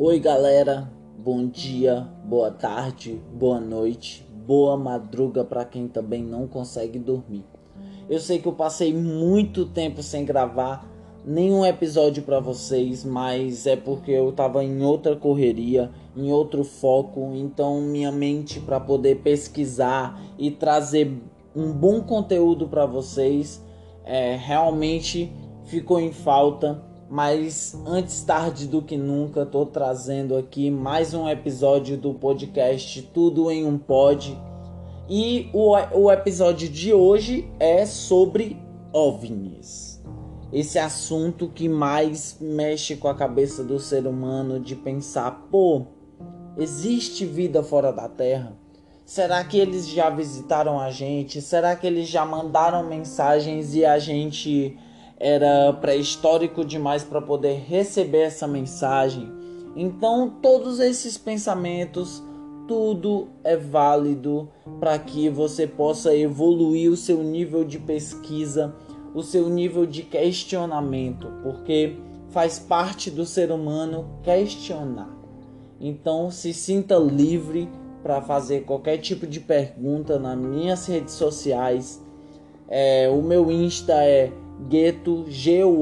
Oi, galera. Bom dia, boa tarde, boa noite, boa madruga para quem também não consegue dormir. Eu sei que eu passei muito tempo sem gravar nenhum episódio para vocês, mas é porque eu tava em outra correria, em outro foco, então minha mente para poder pesquisar e trazer um bom conteúdo para vocês é, realmente ficou em falta mas antes tarde do que nunca, tô trazendo aqui mais um episódio do podcast Tudo em um Pod. E o, o episódio de hoje é sobre OVNIs. Esse assunto que mais mexe com a cabeça do ser humano de pensar, pô, existe vida fora da Terra? Será que eles já visitaram a gente? Será que eles já mandaram mensagens e a gente era pré-histórico demais para poder receber essa mensagem. Então, todos esses pensamentos, tudo é válido para que você possa evoluir o seu nível de pesquisa, o seu nível de questionamento, porque faz parte do ser humano questionar. Então, se sinta livre para fazer qualquer tipo de pergunta nas minhas redes sociais. É, o meu Insta é Gueto, G-U-E-T-H-O,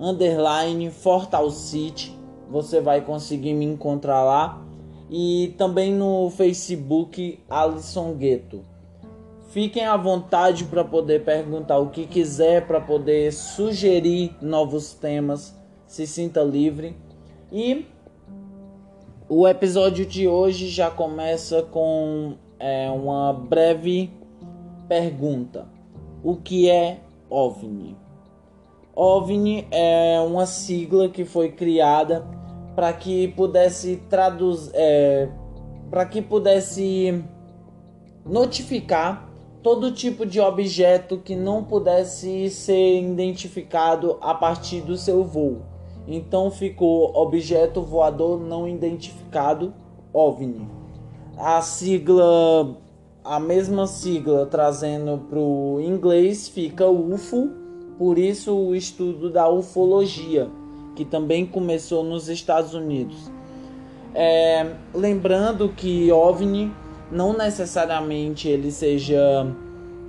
underline Fortal City. Você vai conseguir me encontrar lá. E também no Facebook Alisson Gueto. Fiquem à vontade para poder perguntar o que quiser, para poder sugerir novos temas. Se sinta livre. E o episódio de hoje já começa com é, uma breve pergunta o que é OVNI. OVNI é uma sigla que foi criada para que pudesse traduzir, é, para que pudesse notificar todo tipo de objeto que não pudesse ser identificado a partir do seu voo. Então ficou objeto voador não identificado OVNI. A sigla a mesma sigla trazendo para o inglês fica UFO, por isso o estudo da ufologia, que também começou nos Estados Unidos. É, lembrando que OVNI não necessariamente ele seja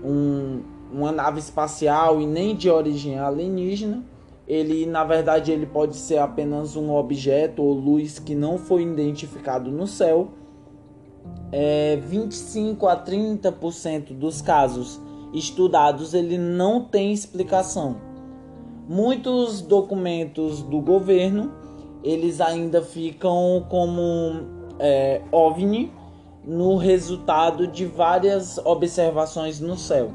um, uma nave espacial e nem de origem alienígena. Ele, na verdade, ele pode ser apenas um objeto ou luz que não foi identificado no céu é, 25 a 30% dos casos estudados ele não tem explicação. Muitos documentos do governo eles ainda ficam como é, OVNI no resultado de várias observações no céu.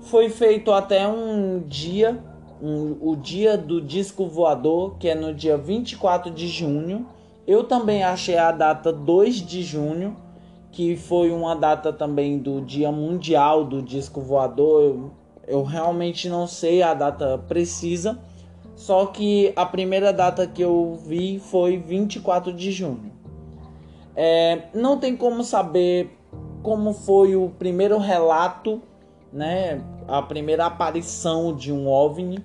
Foi feito até um dia, um, o dia do disco voador, que é no dia 24 de junho. Eu também achei a data 2 de junho, que foi uma data também do Dia Mundial do Disco Voador. Eu, eu realmente não sei a data precisa, só que a primeira data que eu vi foi 24 de junho. É, não tem como saber como foi o primeiro relato, né, a primeira aparição de um OVNI.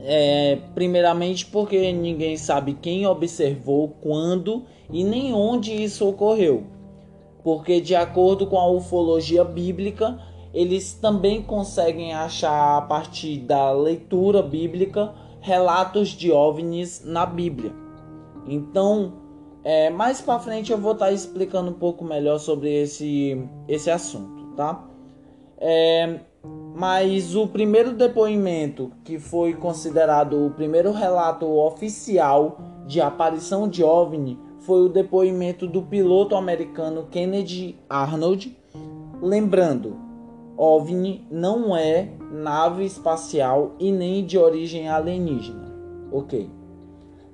É, primeiramente porque ninguém sabe quem observou, quando e nem onde isso ocorreu porque de acordo com a ufologia bíblica, eles também conseguem achar a partir da leitura bíblica relatos de ovnis na Bíblia. Então, é, mais para frente eu vou estar tá explicando um pouco melhor sobre esse, esse assunto, tá? É, mas o primeiro depoimento que foi considerado o primeiro relato oficial de aparição de OVNI foi o depoimento do piloto americano Kennedy Arnold, lembrando, OVNI não é nave espacial e nem de origem alienígena. Ok.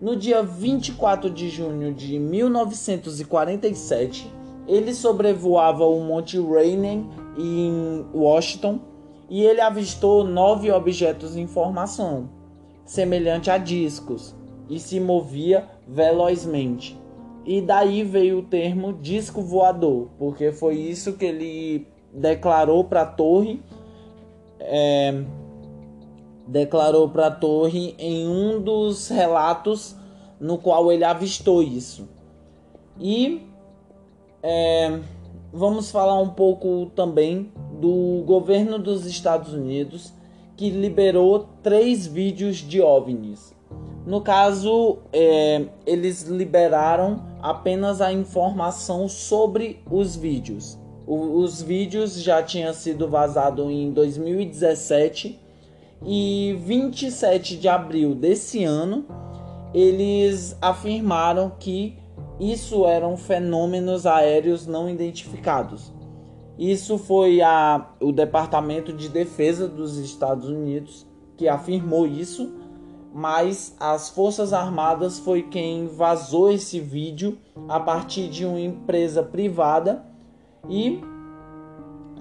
No dia 24 de junho de 1947, ele sobrevoava o Monte Rainier em Washington e ele avistou nove objetos em formação, semelhante a discos, e se movia velozmente. E daí veio o termo disco voador, porque foi isso que ele declarou para a torre é, declarou para a torre em um dos relatos no qual ele avistou isso. E é, vamos falar um pouco também do governo dos Estados Unidos que liberou três vídeos de OVNIs. No caso, é, eles liberaram apenas a informação sobre os vídeos. O, os vídeos já tinham sido vazados em 2017 e 27 de abril desse ano eles afirmaram que isso eram fenômenos aéreos não identificados. Isso foi a, o Departamento de Defesa dos Estados Unidos que afirmou isso, mas as Forças Armadas foi quem vazou esse vídeo a partir de uma empresa privada. E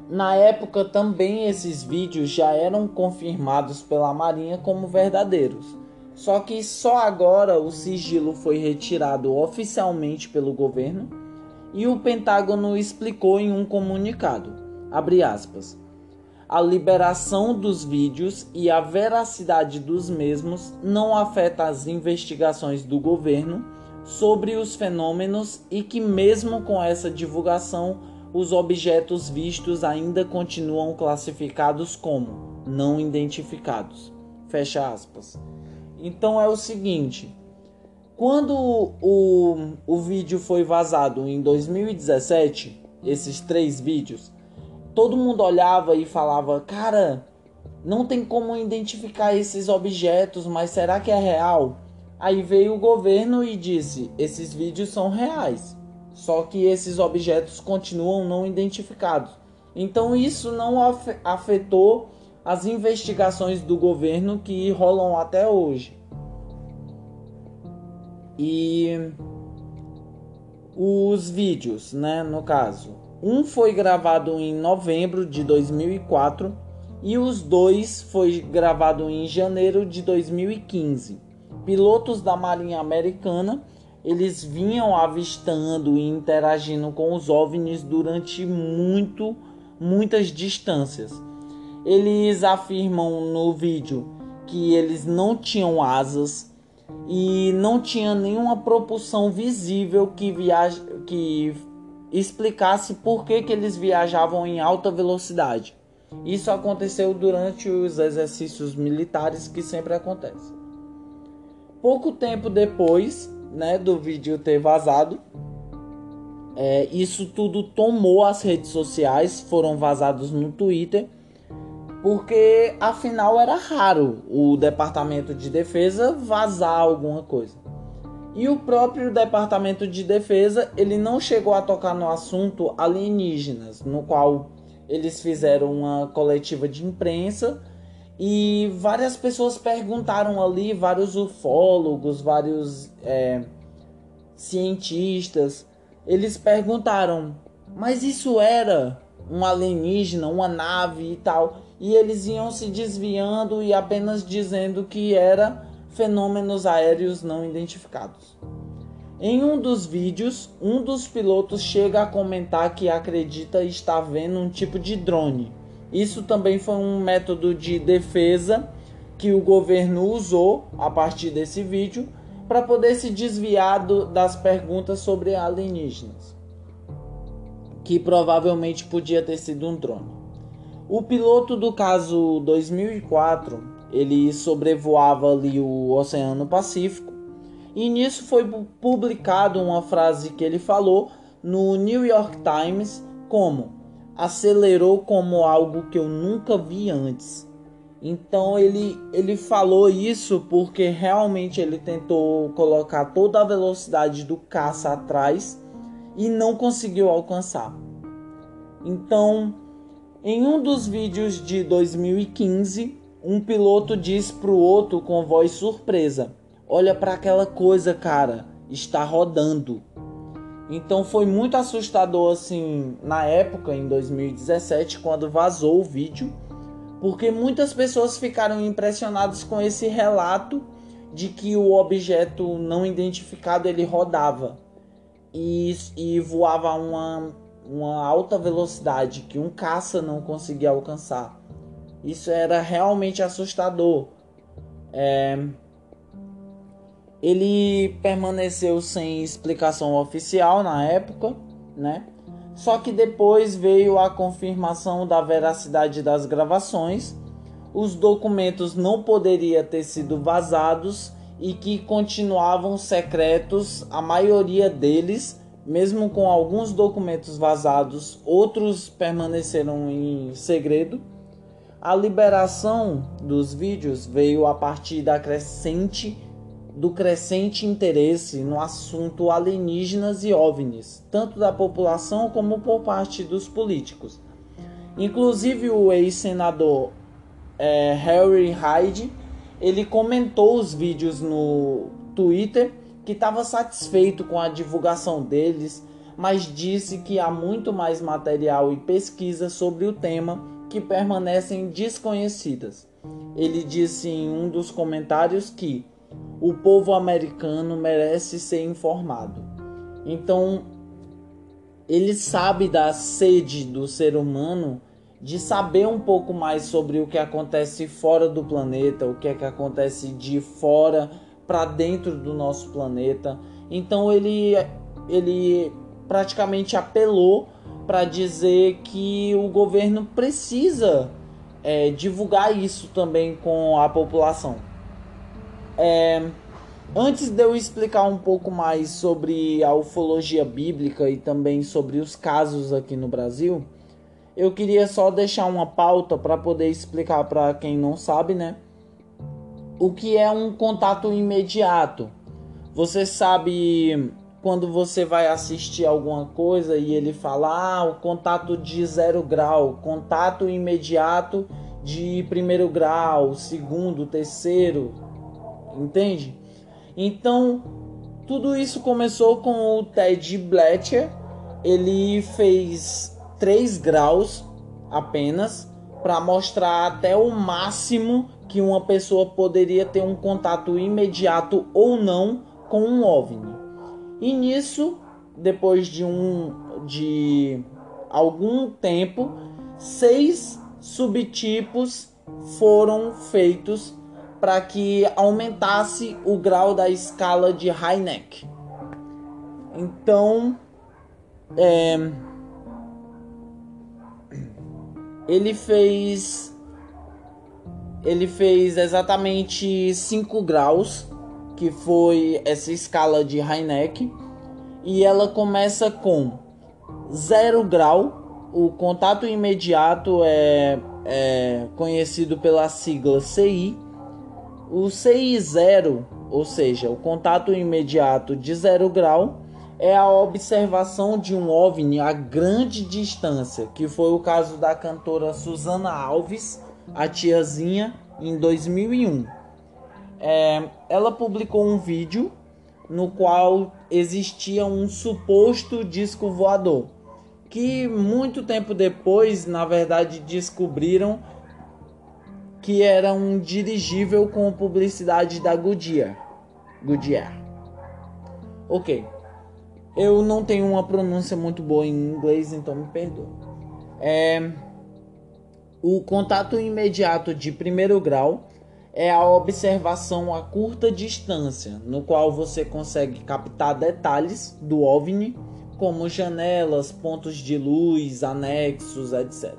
na época também esses vídeos já eram confirmados pela Marinha como verdadeiros. Só que só agora o sigilo foi retirado oficialmente pelo governo e o Pentágono explicou em um comunicado, aspas, a liberação dos vídeos e a veracidade dos mesmos não afeta as investigações do governo sobre os fenômenos e que mesmo com essa divulgação os objetos vistos ainda continuam classificados como não identificados. Fecha aspas. Então é o seguinte: quando o, o vídeo foi vazado em 2017, esses três vídeos, todo mundo olhava e falava: Cara, não tem como identificar esses objetos, mas será que é real? Aí veio o governo e disse: Esses vídeos são reais. Só que esses objetos continuam não identificados. Então isso não afetou as investigações do governo que rolam até hoje. E os vídeos, né, no caso. Um foi gravado em novembro de 2004 e os dois foi gravado em janeiro de 2015. Pilotos da Marinha Americana eles vinham avistando e interagindo com os OVNIs durante muito, muitas distâncias. Eles afirmam no vídeo que eles não tinham asas e não tinha nenhuma propulsão visível que, viaja, que explicasse por que, que eles viajavam em alta velocidade. Isso aconteceu durante os exercícios militares que sempre acontece. Pouco tempo depois, né, do vídeo ter vazado. É, isso tudo tomou as redes sociais, foram vazados no Twitter, porque afinal era raro o Departamento de Defesa vazar alguma coisa. E o próprio Departamento de Defesa ele não chegou a tocar no assunto alienígenas, no qual eles fizeram uma coletiva de imprensa e várias pessoas perguntaram ali, vários ufólogos, vários é, cientistas, eles perguntaram, mas isso era um alienígena, uma nave e tal, e eles iam se desviando e apenas dizendo que era fenômenos aéreos não identificados. Em um dos vídeos, um dos pilotos chega a comentar que acredita estar vendo um tipo de drone isso também foi um método de defesa que o governo usou a partir desse vídeo para poder se desviar do, das perguntas sobre alienígenas, que provavelmente podia ter sido um drone. O piloto do caso 2004, ele sobrevoava ali o Oceano Pacífico e nisso foi publicado uma frase que ele falou no New York Times como acelerou como algo que eu nunca vi antes. Então ele, ele falou isso porque realmente ele tentou colocar toda a velocidade do caça atrás e não conseguiu alcançar. Então, em um dos vídeos de 2015, um piloto diz para o outro com voz surpresa: Olha para aquela coisa, cara, está rodando. Então foi muito assustador assim na época, em 2017, quando vazou o vídeo, porque muitas pessoas ficaram impressionadas com esse relato de que o objeto não identificado ele rodava e, e voava a uma, uma alta velocidade que um caça não conseguia alcançar. Isso era realmente assustador, É, ele permaneceu sem explicação oficial na época, né? Só que depois veio a confirmação da veracidade das gravações. Os documentos não poderiam ter sido vazados e que continuavam secretos, a maioria deles, mesmo com alguns documentos vazados, outros permaneceram em segredo. A liberação dos vídeos veio a partir da crescente do crescente interesse no assunto alienígenas e OVNIs, tanto da população como por parte dos políticos. Inclusive o ex-senador é, Harry Hyde, ele comentou os vídeos no Twitter que estava satisfeito com a divulgação deles, mas disse que há muito mais material e pesquisa sobre o tema que permanecem desconhecidas. Ele disse em um dos comentários que o povo americano merece ser informado. Então, ele sabe da sede do ser humano de saber um pouco mais sobre o que acontece fora do planeta, o que é que acontece de fora para dentro do nosso planeta. Então ele ele praticamente apelou para dizer que o governo precisa é, divulgar isso também com a população. É, antes de eu explicar um pouco mais sobre a ufologia bíblica e também sobre os casos aqui no Brasil, eu queria só deixar uma pauta para poder explicar para quem não sabe, né? O que é um contato imediato? Você sabe quando você vai assistir alguma coisa e ele fala, ah, o contato de zero grau, contato imediato de primeiro grau, segundo, terceiro, entende? Então, tudo isso começou com o Ted Bletcher. Ele fez 3 graus apenas para mostrar até o máximo que uma pessoa poderia ter um contato imediato ou não com um OVNI. E nisso, depois de um de algum tempo, seis subtipos foram feitos para que aumentasse o grau da escala de Heineck. Então, é, ele fez ele fez exatamente 5 graus, que foi essa escala de Heineck, e ela começa com 0 grau, o contato imediato é, é conhecido pela sigla CI, o CI0, ou seja, o contato imediato de zero grau, é a observação de um OVNI a grande distância, que foi o caso da cantora Susana Alves, a tiazinha, em 2001. É, ela publicou um vídeo no qual existia um suposto disco voador, que muito tempo depois, na verdade, descobriram que era um dirigível com publicidade da Goodyear. Goodyear. Ok. Eu não tenho uma pronúncia muito boa em inglês, então me perdoe. É... O contato imediato de primeiro grau é a observação a curta distância, no qual você consegue captar detalhes do OVNI, como janelas, pontos de luz, anexos, etc.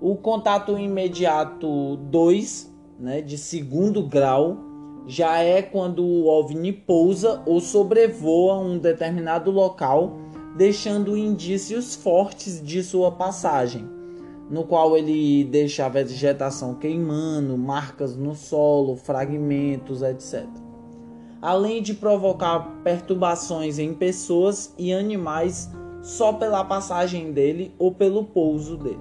O contato imediato 2, né, de segundo grau, já é quando o OVNI pousa ou sobrevoa um determinado local, deixando indícios fortes de sua passagem, no qual ele deixa a vegetação queimando, marcas no solo, fragmentos, etc. Além de provocar perturbações em pessoas e animais só pela passagem dele ou pelo pouso dele.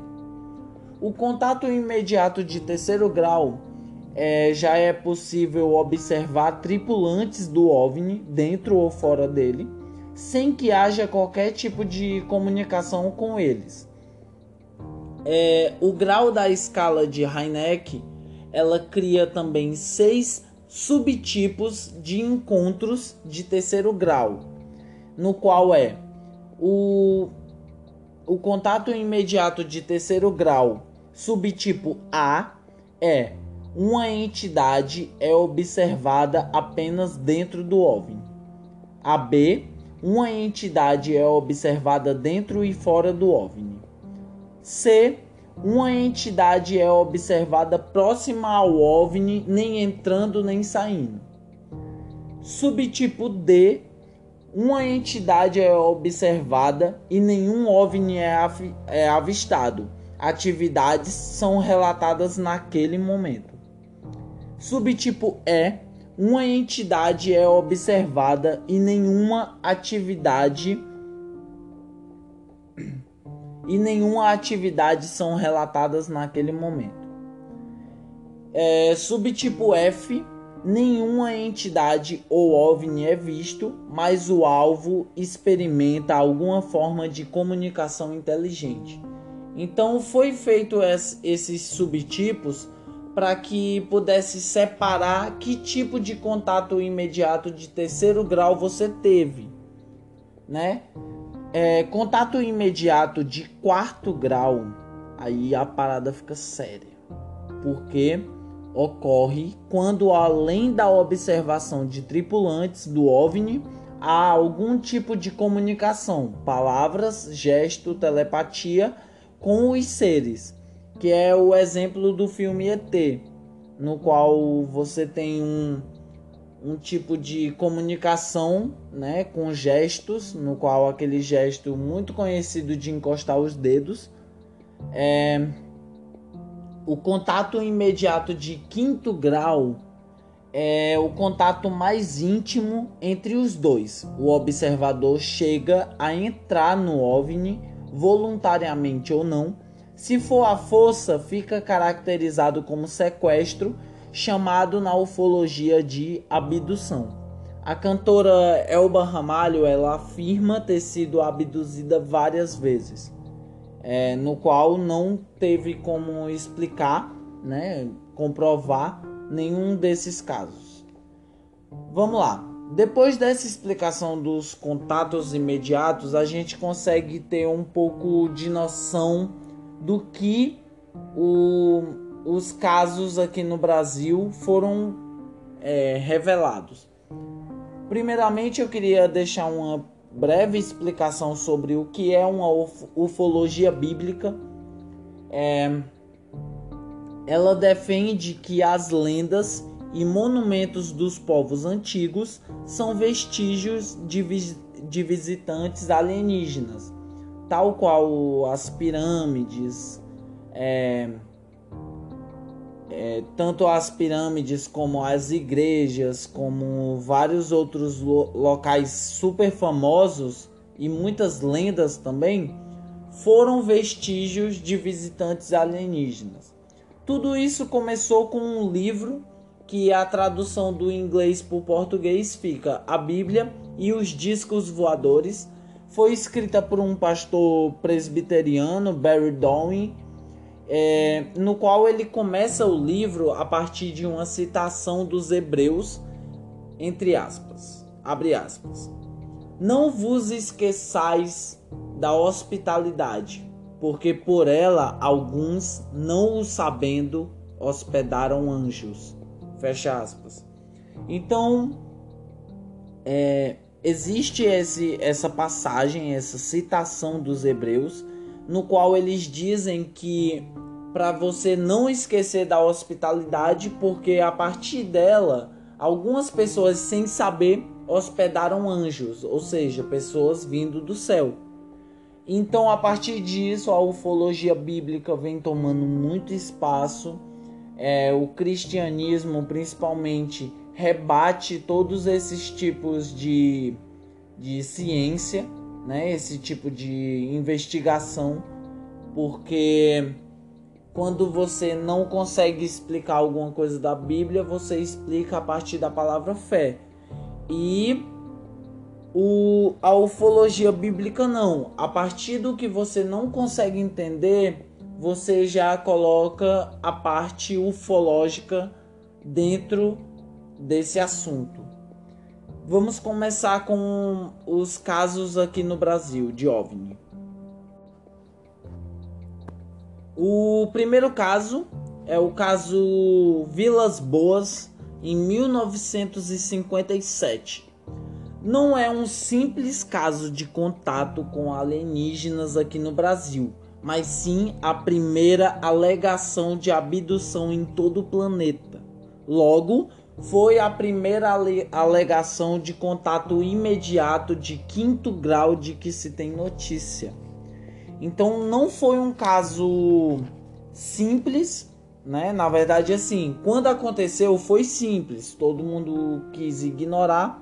O contato imediato de terceiro grau é, já é possível observar tripulantes do OVNI dentro ou fora dele, sem que haja qualquer tipo de comunicação com eles. É, o grau da escala de Heineck ela cria também seis subtipos de encontros de terceiro grau, no qual é o, o contato imediato de terceiro grau Subtipo A é uma entidade é observada apenas dentro do OVNI. A B, uma entidade é observada dentro e fora do OVNI. C, uma entidade é observada próxima ao OVNI, nem entrando nem saindo. Subtipo D, uma entidade é observada e nenhum OVNI é, é avistado. Atividades são relatadas naquele momento. Subtipo E, uma entidade é observada e nenhuma atividade e nenhuma atividade são relatadas naquele momento. É, subtipo F, nenhuma entidade ou OVNI é visto, mas o alvo experimenta alguma forma de comunicação inteligente. Então foi feito esses subtipos para que pudesse separar que tipo de contato imediato de terceiro grau você teve, né? É, contato imediato de quarto grau, aí a parada fica séria, porque ocorre quando além da observação de tripulantes do OVNI há algum tipo de comunicação, palavras, gesto, telepatia com os seres que é o exemplo do filme ET, no qual você tem um, um tipo de comunicação né, com gestos, no qual aquele gesto muito conhecido de encostar os dedos. É, o contato imediato de quinto grau é o contato mais íntimo entre os dois. O observador chega a entrar no OVNI, voluntariamente ou não, se for à força, fica caracterizado como sequestro, chamado na ufologia de abdução. A cantora Elba Ramalho ela afirma ter sido abduzida várias vezes, é, no qual não teve como explicar, né, comprovar nenhum desses casos. Vamos lá. Depois dessa explicação dos contatos imediatos, a gente consegue ter um pouco de noção do que o, os casos aqui no Brasil foram é, revelados. Primeiramente, eu queria deixar uma breve explicação sobre o que é uma ufologia bíblica. É, ela defende que as lendas e monumentos dos povos antigos são vestígios de, de visitantes alienígenas tal qual as pirâmides, é, é, tanto as pirâmides como as igrejas, como vários outros lo locais super famosos e muitas lendas também, foram vestígios de visitantes alienígenas. Tudo isso começou com um livro que a tradução do inglês para o português fica a Bíblia e os discos voadores foi escrita por um pastor presbiteriano, Barry Downing, é, no qual ele começa o livro a partir de uma citação dos Hebreus, entre aspas, abre aspas. Não vos esqueçais da hospitalidade, porque por ela alguns, não o sabendo, hospedaram anjos. Fecha aspas. Então, é, existe esse, essa passagem, essa citação dos Hebreus, no qual eles dizem que para você não esquecer da hospitalidade, porque a partir dela, algumas pessoas sem saber hospedaram anjos, ou seja, pessoas vindo do céu. Então, a partir disso, a ufologia bíblica vem tomando muito espaço. É, o cristianismo, principalmente, rebate todos esses tipos de, de ciência, né? esse tipo de investigação, porque quando você não consegue explicar alguma coisa da Bíblia, você explica a partir da palavra fé. E o, a ufologia bíblica não. A partir do que você não consegue entender, você já coloca a parte ufológica dentro desse assunto. Vamos começar com os casos aqui no Brasil de OVNI. O primeiro caso é o caso Vilas Boas, em 1957. Não é um simples caso de contato com alienígenas aqui no Brasil, mas sim a primeira alegação de abdução em todo o planeta. Logo, foi a primeira alegação de contato imediato de quinto grau de que se tem notícia. Então não foi um caso simples, né? Na verdade, assim, quando aconteceu foi simples, todo mundo quis ignorar.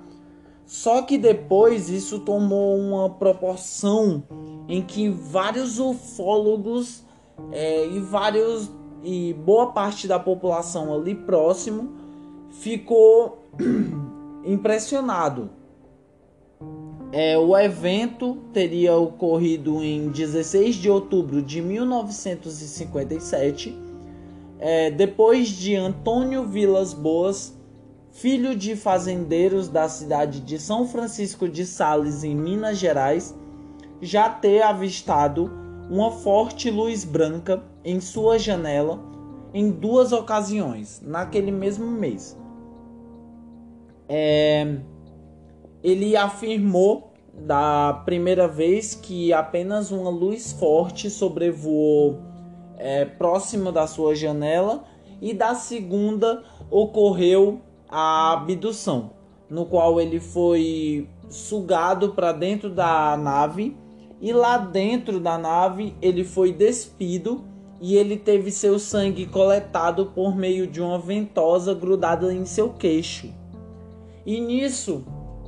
Só que depois isso tomou uma proporção em que vários ufólogos é, e vários e boa parte da população ali próximo ficou impressionado. É, o evento teria ocorrido em 16 de outubro de 1957, é, depois de Antônio Vilas Boas, filho de fazendeiros da cidade de São Francisco de Sales, em Minas Gerais, já ter avistado uma forte luz branca em sua janela em duas ocasiões, naquele mesmo mês. É, ele afirmou da primeira vez que apenas uma luz forte sobrevoou é, próximo da sua janela e da segunda ocorreu a abdução, no qual ele foi sugado para dentro da nave e lá dentro da nave ele foi despido e ele teve seu sangue coletado por meio de uma ventosa grudada em seu queixo. E nisso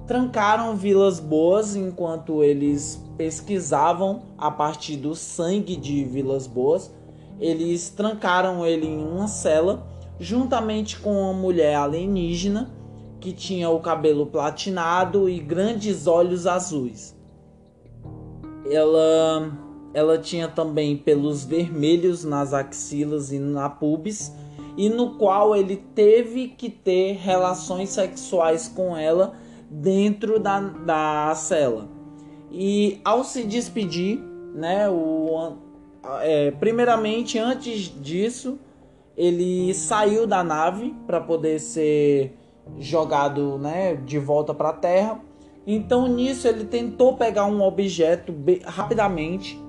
trancaram Vilas Boas enquanto eles pesquisavam a partir do sangue de Vilas Boas. Eles trancaram ele em uma cela juntamente com uma mulher alienígena que tinha o cabelo platinado e grandes olhos azuis. Ela ela tinha também pelos vermelhos nas axilas e na pubis, e no qual ele teve que ter relações sexuais com ela dentro da, da cela. E ao se despedir, né, o, é, primeiramente antes disso, ele saiu da nave para poder ser jogado né, de volta para a Terra. Então nisso ele tentou pegar um objeto rapidamente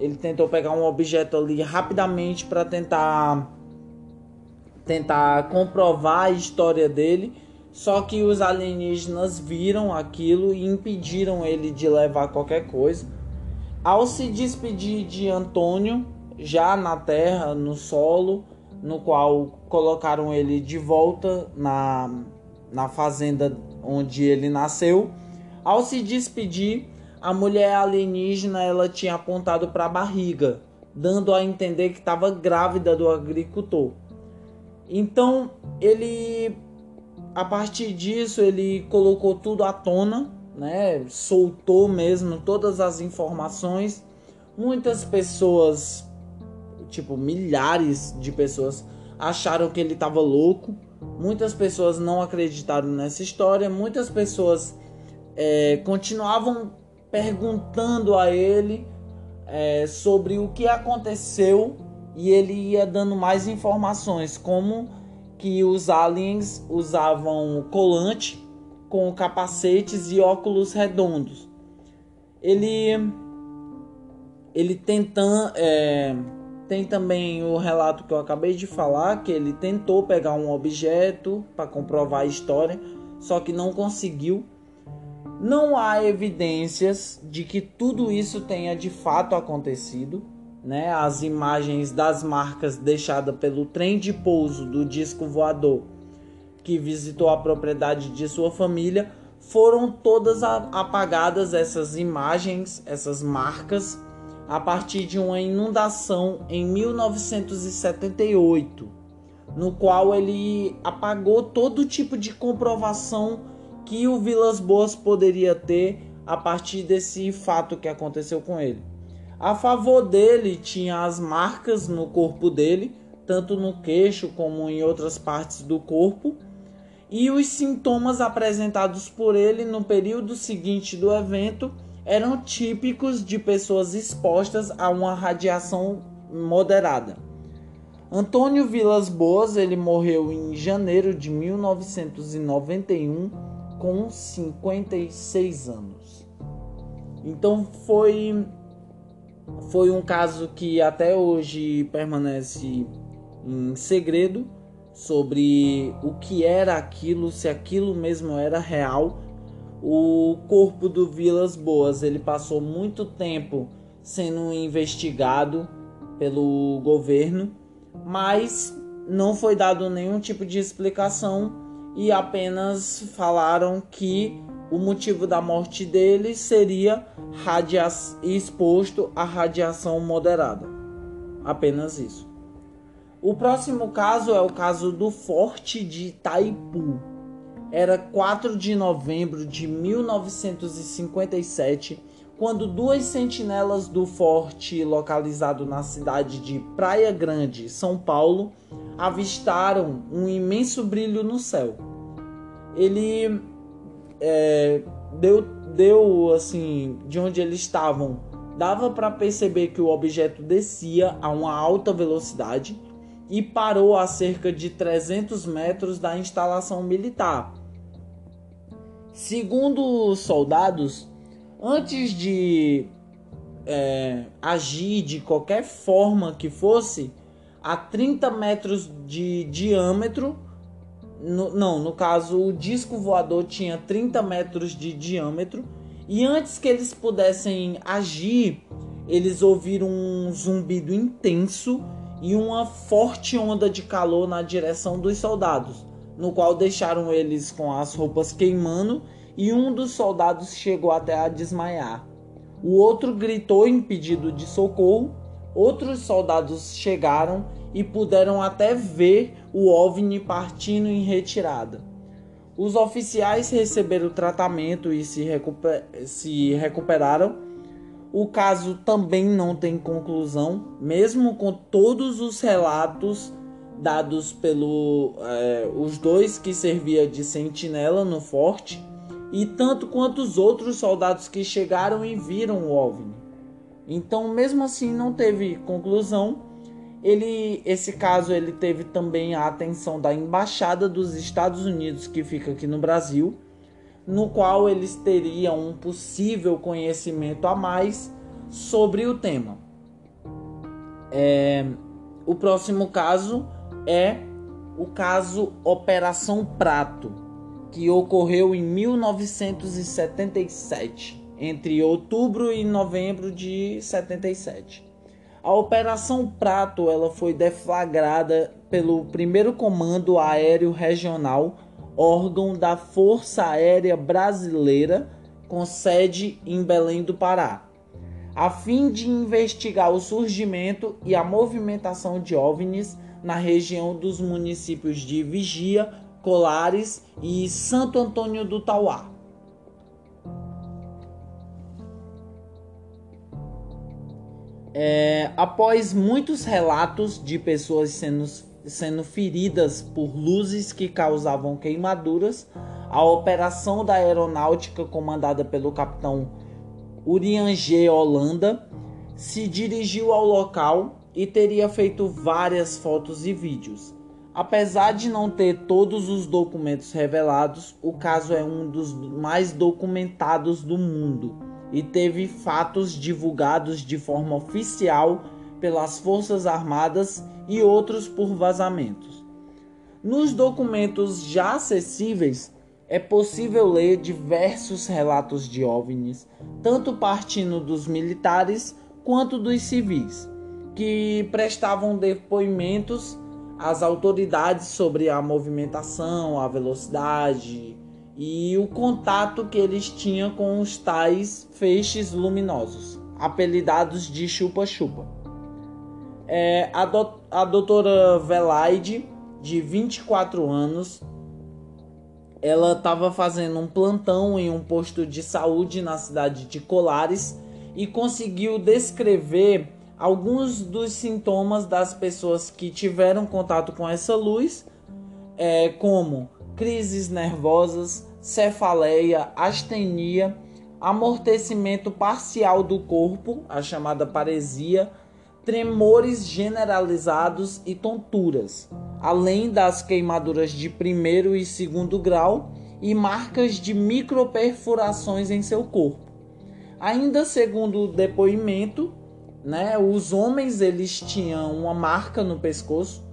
ele tentou pegar um objeto ali rapidamente para tentar tentar comprovar a história dele. Só que os alienígenas viram aquilo e impediram ele de levar qualquer coisa. Ao se despedir de Antônio, já na terra, no solo, no qual colocaram ele de volta na, na fazenda onde ele nasceu. Ao se despedir, a mulher alienígena ela tinha apontado para a barriga, dando a entender que estava grávida do agricultor. Então ele, a partir disso, ele colocou tudo à tona, né? Soltou mesmo todas as informações. Muitas pessoas, tipo milhares de pessoas, acharam que ele estava louco. Muitas pessoas não acreditaram nessa história. Muitas pessoas é, continuavam perguntando a ele é, sobre o que aconteceu e ele ia dando mais informações, como que os aliens usavam colante com capacetes e óculos redondos. Ele ele tentando é, tem também o relato que eu acabei de falar que ele tentou pegar um objeto para comprovar a história, só que não conseguiu não há evidências de que tudo isso tenha de fato acontecido. Né? As imagens das marcas deixadas pelo trem de pouso do disco voador que visitou a propriedade de sua família foram todas apagadas essas imagens, essas marcas, a partir de uma inundação em 1978, no qual ele apagou todo tipo de comprovação que o Vilas Boas poderia ter a partir desse fato que aconteceu com ele. A favor dele tinha as marcas no corpo dele, tanto no queixo como em outras partes do corpo, e os sintomas apresentados por ele no período seguinte do evento eram típicos de pessoas expostas a uma radiação moderada. Antônio Vilas Boas, ele morreu em janeiro de 1991 com 56 anos. Então foi foi um caso que até hoje permanece em segredo sobre o que era aquilo, se aquilo mesmo era real. O corpo do Vilas Boas, ele passou muito tempo sendo investigado pelo governo, mas não foi dado nenhum tipo de explicação e apenas falaram que o motivo da morte dele seria exposto à radiação moderada. Apenas isso. O próximo caso é o caso do Forte de Itaipu. Era 4 de novembro de 1957, quando duas sentinelas do forte, localizado na cidade de Praia Grande, São Paulo, avistaram um imenso brilho no céu. Ele é, deu, deu assim, de onde eles estavam, dava para perceber que o objeto descia a uma alta velocidade e parou a cerca de 300 metros da instalação militar. Segundo os soldados, antes de é, agir de qualquer forma que fosse, a 30 metros de diâmetro, no, não, no caso, o disco voador tinha 30 metros de diâmetro. E antes que eles pudessem agir, eles ouviram um zumbido intenso e uma forte onda de calor na direção dos soldados, no qual deixaram eles com as roupas queimando e um dos soldados chegou até a desmaiar. O outro gritou em pedido de socorro. Outros soldados chegaram e puderam até ver o OVNI partindo em retirada. Os oficiais receberam tratamento e se, recuper se recuperaram. O caso também não tem conclusão, mesmo com todos os relatos dados pelos é, os dois que servia de sentinela no forte e tanto quanto os outros soldados que chegaram e viram o OVNI. Então, mesmo assim, não teve conclusão ele, esse caso ele teve também a atenção da embaixada dos Estados Unidos que fica aqui no Brasil, no qual eles teriam um possível conhecimento a mais sobre o tema. É, o próximo caso é o caso Operação Prato, que ocorreu em 1977, entre outubro e novembro de 77. A Operação Prato ela foi deflagrada pelo primeiro Comando Aéreo Regional, órgão da Força Aérea Brasileira, com sede em Belém do Pará, a fim de investigar o surgimento e a movimentação de OVNIs na região dos municípios de Vigia, Colares e Santo Antônio do Tauá. É, após muitos relatos de pessoas sendo, sendo feridas por luzes que causavam queimaduras, a operação da aeronáutica comandada pelo capitão Urianger Holanda se dirigiu ao local e teria feito várias fotos e vídeos. Apesar de não ter todos os documentos revelados, o caso é um dos mais documentados do mundo e teve fatos divulgados de forma oficial pelas Forças Armadas e outros por vazamentos. Nos documentos já acessíveis, é possível ler diversos relatos de OVNIs, tanto partindo dos militares quanto dos civis, que prestavam depoimentos às autoridades sobre a movimentação, a velocidade, e o contato que eles tinham com os tais feixes luminosos, apelidados de chupa-chupa. É, a, do, a doutora Velaide, de 24 anos, ela estava fazendo um plantão em um posto de saúde na cidade de Colares e conseguiu descrever alguns dos sintomas das pessoas que tiveram contato com essa luz, é, como crises nervosas, cefaleia, astenia, amortecimento parcial do corpo, a chamada paresia, tremores generalizados e tonturas, além das queimaduras de primeiro e segundo grau e marcas de microperfurações em seu corpo. Ainda segundo o depoimento, né, os homens eles tinham uma marca no pescoço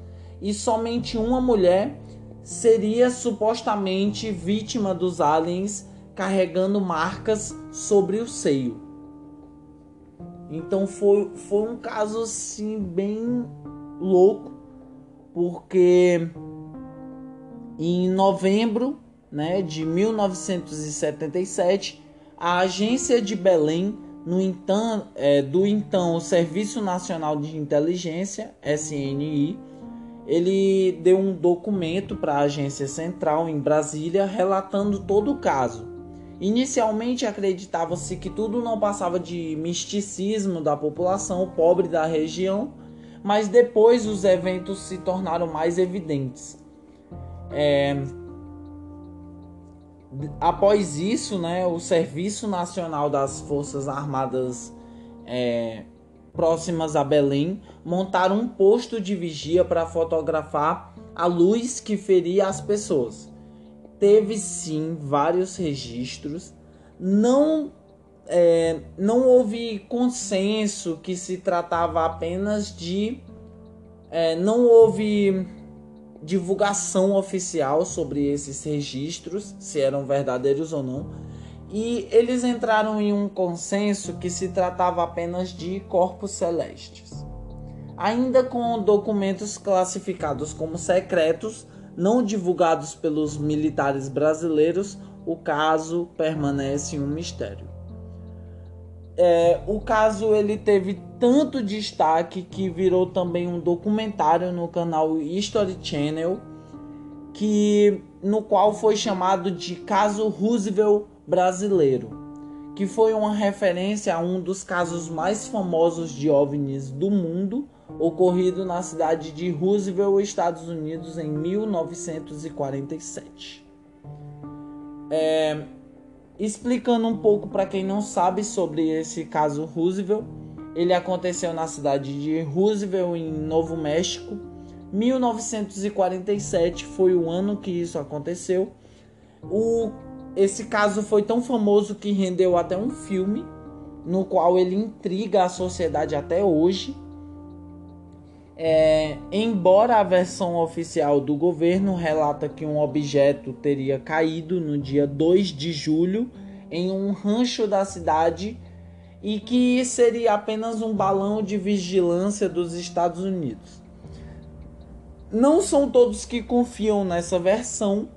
e somente uma mulher seria supostamente vítima dos aliens carregando marcas sobre o seio. Então foi, foi um caso assim bem louco, porque em novembro né, de 1977, a agência de Belém, no então, é, do então Serviço Nacional de Inteligência, SNI, ele deu um documento para a agência central em Brasília relatando todo o caso. Inicialmente acreditava-se que tudo não passava de misticismo da população pobre da região, mas depois os eventos se tornaram mais evidentes. É, após isso, né, o Serviço Nacional das Forças Armadas é, próximas a Belém montaram um posto de vigia para fotografar a luz que feria as pessoas. Teve sim vários registros, não é, não houve consenso que se tratava apenas de. É, não houve divulgação oficial sobre esses registros, se eram verdadeiros ou não, e eles entraram em um consenso que se tratava apenas de corpos celestes. Ainda com documentos classificados como secretos, não divulgados pelos militares brasileiros, o caso permanece um mistério. É, o caso ele teve tanto destaque que virou também um documentário no canal History Channel, que no qual foi chamado de Caso Roosevelt Brasileiro, que foi uma referência a um dos casos mais famosos de OVNIs do mundo, ocorrido na cidade de Roosevelt, Estados Unidos, em 1947. É, Explicando um pouco para quem não sabe sobre esse caso Roosevelt, ele aconteceu na cidade de Roosevelt, em Novo México. 1947 foi o ano que isso aconteceu. O, esse caso foi tão famoso que rendeu até um filme, no qual ele intriga a sociedade até hoje. É, embora a versão oficial do governo relata que um objeto teria caído no dia 2 de julho em um rancho da cidade e que seria apenas um balão de vigilância dos Estados Unidos. Não são todos que confiam nessa versão,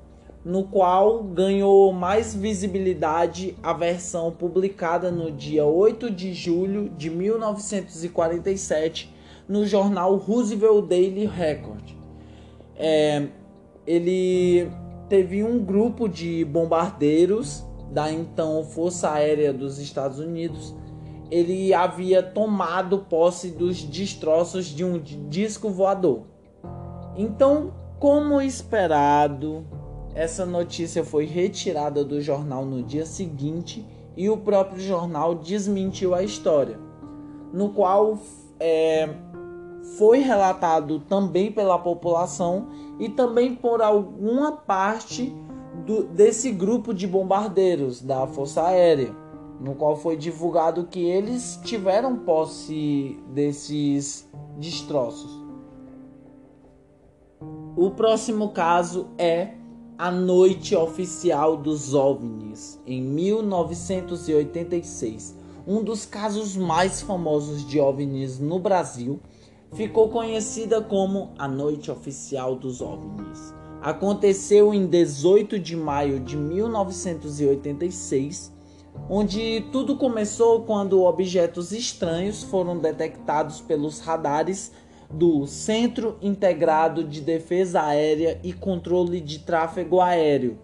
no qual ganhou mais visibilidade a versão publicada no dia 8 de julho de 1947 no jornal Roosevelt Daily Record. É, ele teve um grupo de bombardeiros da então Força Aérea dos Estados Unidos. Ele havia tomado posse dos destroços de um disco voador. Então, como esperado, essa notícia foi retirada do jornal no dia seguinte e o próprio jornal desmentiu a história, no qual é, foi relatado também pela população e também por alguma parte do, desse grupo de bombardeiros da Força Aérea, no qual foi divulgado que eles tiveram posse desses destroços. O próximo caso é a Noite Oficial dos OVNIs, em 1986. Um dos casos mais famosos de OVNIs no Brasil ficou conhecida como a Noite Oficial dos OVNIs. Aconteceu em 18 de maio de 1986, onde tudo começou quando objetos estranhos foram detectados pelos radares do Centro Integrado de Defesa Aérea e Controle de Tráfego Aéreo,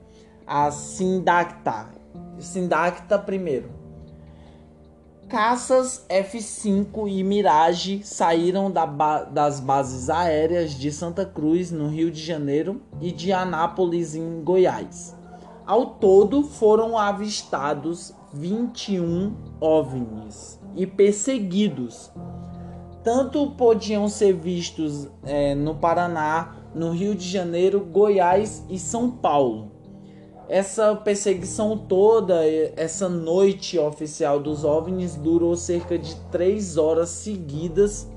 a SINDACTA. SINDACTA primeiro Caças F-5 e Mirage saíram da ba das bases aéreas de Santa Cruz, no Rio de Janeiro, e de Anápolis, em Goiás. Ao todo, foram avistados 21 OVNIs e perseguidos. Tanto podiam ser vistos é, no Paraná, no Rio de Janeiro, Goiás e São Paulo. Essa perseguição toda, essa noite oficial dos OVNIs durou cerca de três horas seguidas,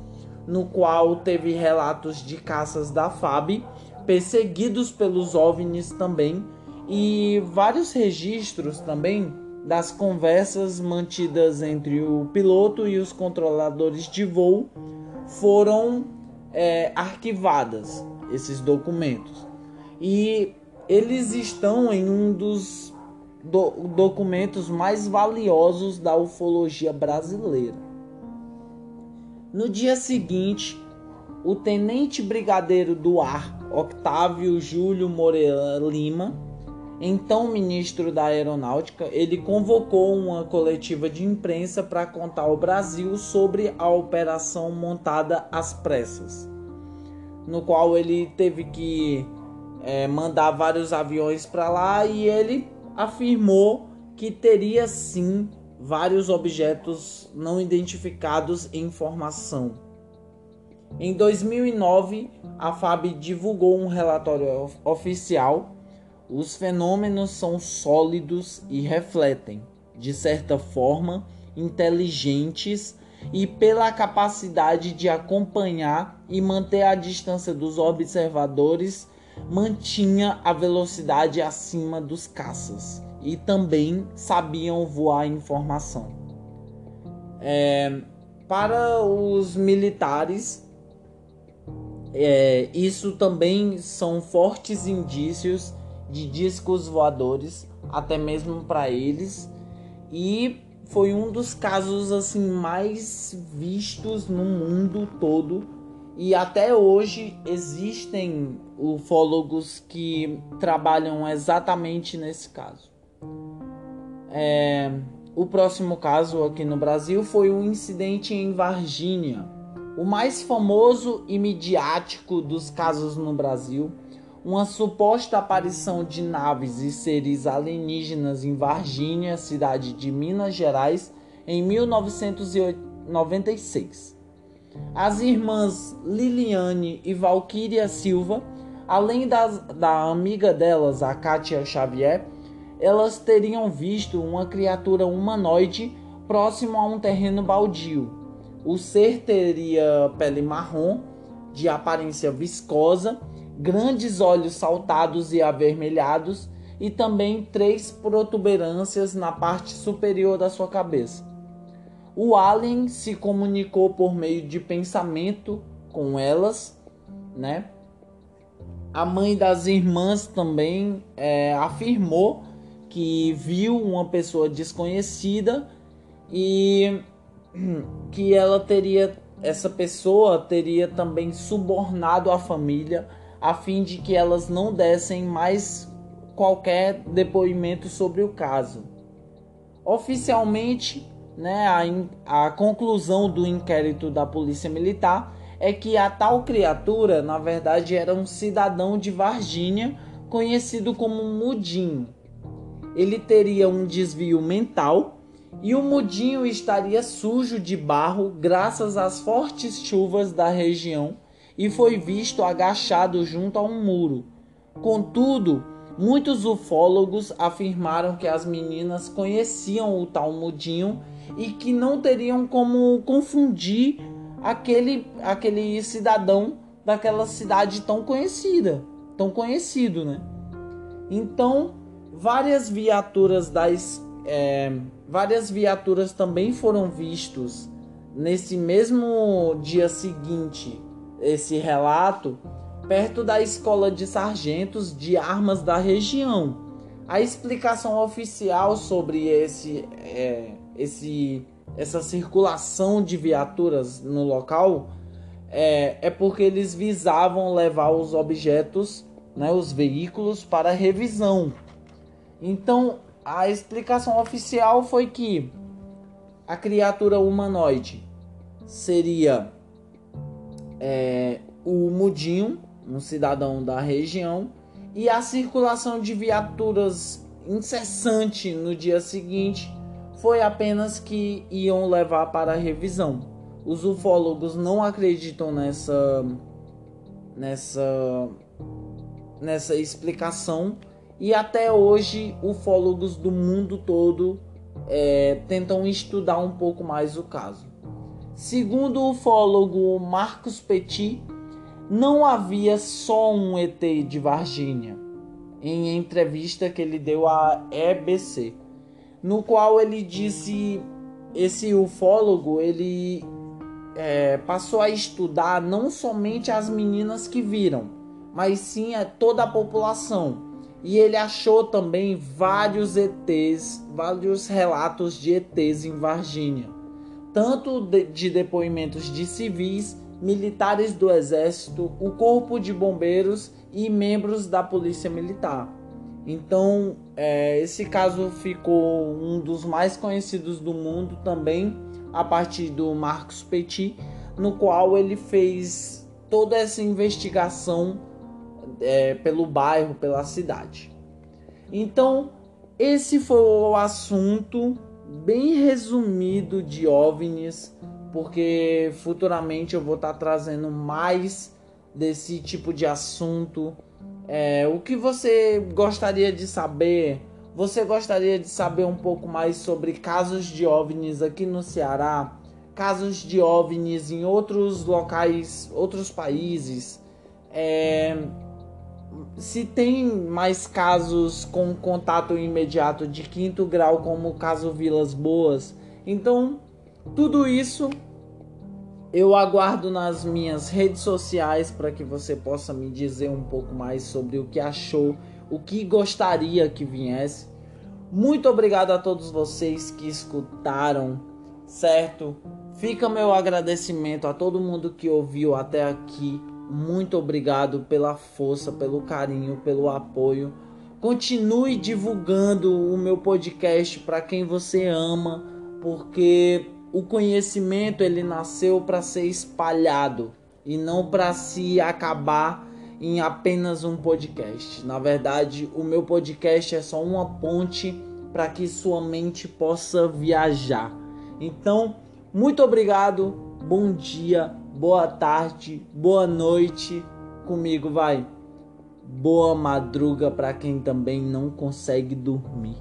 no qual teve relatos de caças da FAB, perseguidos pelos OVNIs também, e vários registros também das conversas mantidas entre o piloto e os controladores de voo foram é, arquivadas esses documentos e eles estão em um dos do documentos mais valiosos da ufologia brasileira. No dia seguinte, o tenente brigadeiro do ar Octávio Júlio Moreira Lima então ministro da Aeronáutica, ele convocou uma coletiva de imprensa para contar ao Brasil sobre a operação montada às pressas, no qual ele teve que é, mandar vários aviões para lá e ele afirmou que teria sim vários objetos não identificados em formação. Em 2009, a FAB divulgou um relatório oficial os fenômenos são sólidos e refletem, de certa forma, inteligentes e pela capacidade de acompanhar e manter a distância dos observadores, mantinha a velocidade acima dos caças e também sabiam voar informação. É, para os militares, é, isso também são fortes indícios de discos voadores, até mesmo para eles, e foi um dos casos assim mais vistos no mundo todo. E até hoje existem ufólogos que trabalham exatamente nesse caso. É, o próximo caso aqui no Brasil foi um incidente em Varginha. O mais famoso e midiático dos casos no Brasil uma suposta aparição de naves e seres alienígenas em Varginha, cidade de Minas Gerais, em 1996. As irmãs Liliane e Valquíria Silva, além das, da amiga delas, a Kátia Xavier, elas teriam visto uma criatura humanoide próximo a um terreno baldio. O ser teria pele marrom, de aparência viscosa grandes olhos saltados e avermelhados e também três protuberâncias na parte superior da sua cabeça. O alien se comunicou por meio de pensamento com elas, né? A mãe das irmãs também é, afirmou que viu uma pessoa desconhecida e que ela teria, essa pessoa teria também subornado a família a fim de que elas não dessem mais qualquer depoimento sobre o caso. Oficialmente, né, a, a conclusão do inquérito da Polícia Militar é que a tal criatura, na verdade, era um cidadão de Varginha conhecido como Mudinho. Ele teria um desvio mental e o Mudinho estaria sujo de barro graças às fortes chuvas da região e foi visto agachado junto a um muro. Contudo, muitos ufólogos afirmaram que as meninas conheciam o tal Mudinho e que não teriam como confundir aquele, aquele cidadão daquela cidade tão conhecida, tão conhecido, né? Então, várias viaturas das é, várias viaturas também foram vistos nesse mesmo dia seguinte esse relato perto da escola de sargentos de armas da região. A explicação oficial sobre esse, é, esse, essa circulação de viaturas no local é, é porque eles visavam levar os objetos, né, os veículos, para revisão. Então, a explicação oficial foi que a criatura humanoide seria é, o Mudinho, um cidadão da região, e a circulação de viaturas incessante no dia seguinte foi apenas que iam levar para revisão. Os ufólogos não acreditam nessa nessa nessa explicação e até hoje ufólogos do mundo todo é, tentam estudar um pouco mais o caso. Segundo o ufólogo Marcos Petit, não havia só um ET de Varginha, em entrevista que ele deu à EBC, no qual ele disse esse ufólogo ele é, passou a estudar não somente as meninas que viram, mas sim a toda a população. E ele achou também vários ETs, vários relatos de ETs em Varginha, tanto de, de depoimentos de civis, militares do exército, o corpo de bombeiros e membros da polícia militar. Então, é, esse caso ficou um dos mais conhecidos do mundo também, a partir do Marcos Petit, no qual ele fez toda essa investigação é, pelo bairro, pela cidade. Então, esse foi o assunto bem resumido de OVNIs, porque futuramente eu vou estar tá trazendo mais desse tipo de assunto. É, o que você gostaria de saber? Você gostaria de saber um pouco mais sobre casos de OVNIs aqui no Ceará? Casos de OVNIs em outros locais, outros países? É, se tem mais casos com contato imediato de quinto grau, como o caso Vilas Boas, então tudo isso eu aguardo nas minhas redes sociais para que você possa me dizer um pouco mais sobre o que achou, o que gostaria que viesse. Muito obrigado a todos vocês que escutaram, certo? Fica meu agradecimento a todo mundo que ouviu até aqui muito obrigado pela força, pelo carinho, pelo apoio. Continue divulgando o meu podcast para quem você ama, porque o conhecimento ele nasceu para ser espalhado e não para se acabar em apenas um podcast. Na verdade, o meu podcast é só uma ponte para que sua mente possa viajar. Então, muito obrigado, bom dia, boa tarde, boa noite. Comigo vai. Boa madruga para quem também não consegue dormir.